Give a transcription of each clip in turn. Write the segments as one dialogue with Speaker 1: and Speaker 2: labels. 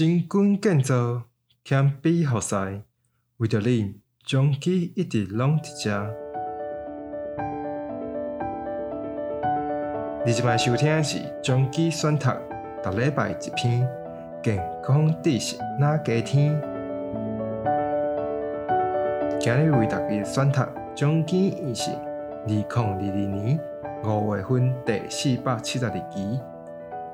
Speaker 1: 新馆建造堪比服侍，为着恁，将其一直拢伫遮。你即摆收听的是将其选读，逐礼拜一篇健康知识那加添。今日为大家选读将其意识二零二二年五月份第四百七十二期，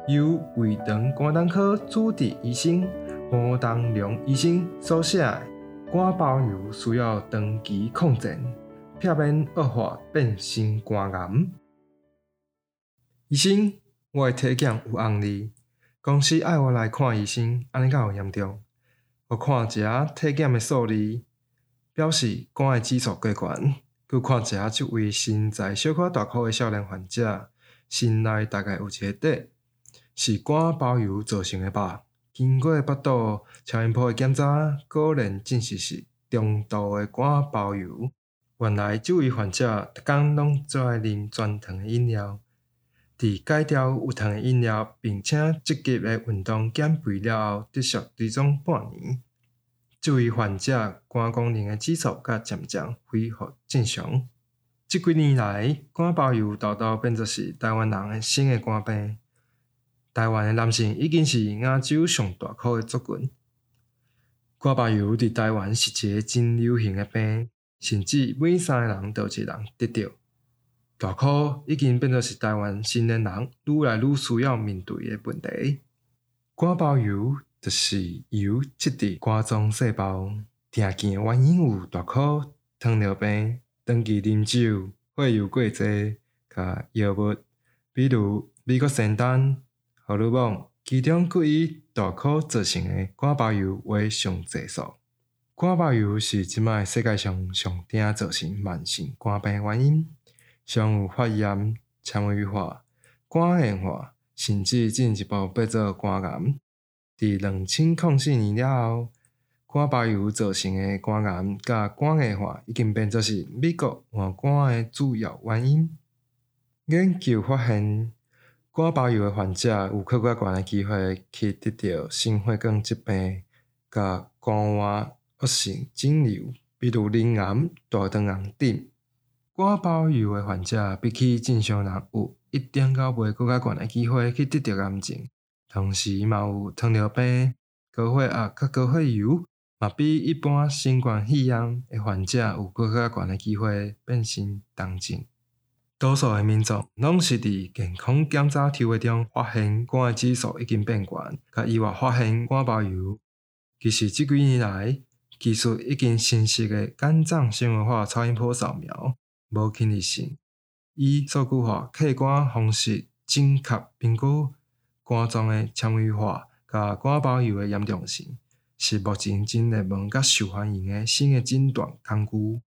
Speaker 1: 由胃肠肝胆科主治医生黄东龙医生所写肝包油需要长期控制，避免恶化变成肝癌。医生，我的体检有红利，公司爱我来看医生，安尼敢有严重？我看一下体检的数字。表示肝的指数过悬，佮看一下这位身材小可大颗的少年患者，心内大概有一个底，是肝包油造成的吧？经过腹肚超音波的检查，果然证实是中度的肝包油。原来这位患者逐工拢最爱啉全糖的饮料，伫戒掉有糖的饮料，并且积极的运动减肥了后，持续追踪半年。这位患者肝功能的指数才渐渐恢复正常。即几年来，肝包油豆豆变作是台湾人的新的肝病。台湾的男性已经是亚洲上大颗的族群。肝包油伫台湾是一个真流行的病，甚至每三个人就一人得到。大颗已经变作是台湾成年人愈来愈需要面对的问题。肝包油。就是油质伫肝脏细胞，常见原因有大颗、糖尿病、长期啉酒、血油过多、甲药物，比如美国仙丹、荷尔蒙，其中佫以大颗造成的肝包油为上侪数。肝包油是即卖世界上上鼎造成慢性肝病原因，常有发炎、纤维化、肝硬化，甚至进一步变做肝癌。伫两千零四年了后，肝包油造成的肝癌甲肝硬化已经变作是美国患肝的主要原因。研究发现，肝包油的患者有较悬的机会去得到心血管疾病、甲肝患恶性肿瘤，比如磷癌、大肠癌等。肝包油的患者比起正常人有一点到袂阁较悬的机会去得到癌症。同时嘛有糖尿病、高血压、甲高血油，嘛比一般新冠肺炎的患者有阁较悬的机会变成重症。多数的民众拢是伫健康检查体位中发现肝的指数已经变悬，甲意外发现肝包油。其实这几年来，技术已经成熟的肝脏纤维化超音波扫描，无侵入性，以数据化客观方式精确评估。肝脏的纤维化甲肝包油的严重性，是目前真热门甲受欢迎的新的诊断工具。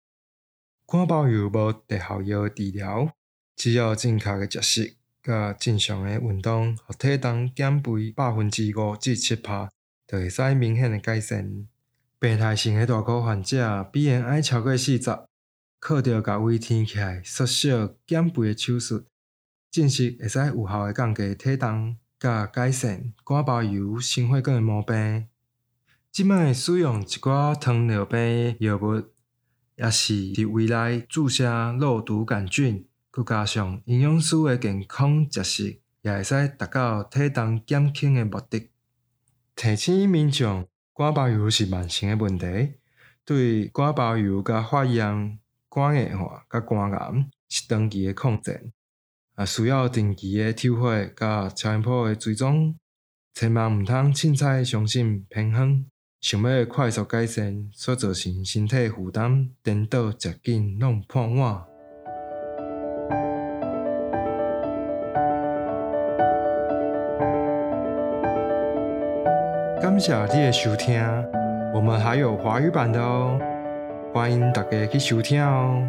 Speaker 1: 肝包油无特效药治疗，只要正确的食食甲正常的运动，互体重减肥百分之五至七趴，就会使明显的改善。病态性的大颗患者必然爱超过四十，靠着甲胃挺起来缩小减肥的手术，证实会使有效的降低体重。甲改善肝包油、心血管的毛病，即卖使用一寡糖尿病药物，也是伫未来注射肉毒杆菌，佮加上营养师的健康食食，也会使达到体重减轻的目的。提醒民众，肝包油是慢性的问题，对肝包油甲发炎、肝硬化甲肝癌是长期的抗战。也需要定期的抽血甲超音波的追踪，千万毋通凊彩相信偏方，想要快速改善所造成身体负担，颠倒食紧拢破碗。感谢你的收听，我们还有华语版的哦，欢迎大家去收听哦。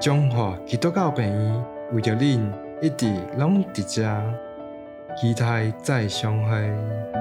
Speaker 1: 中华基督教病院为着恁。一直拢伫遮，期待再相会。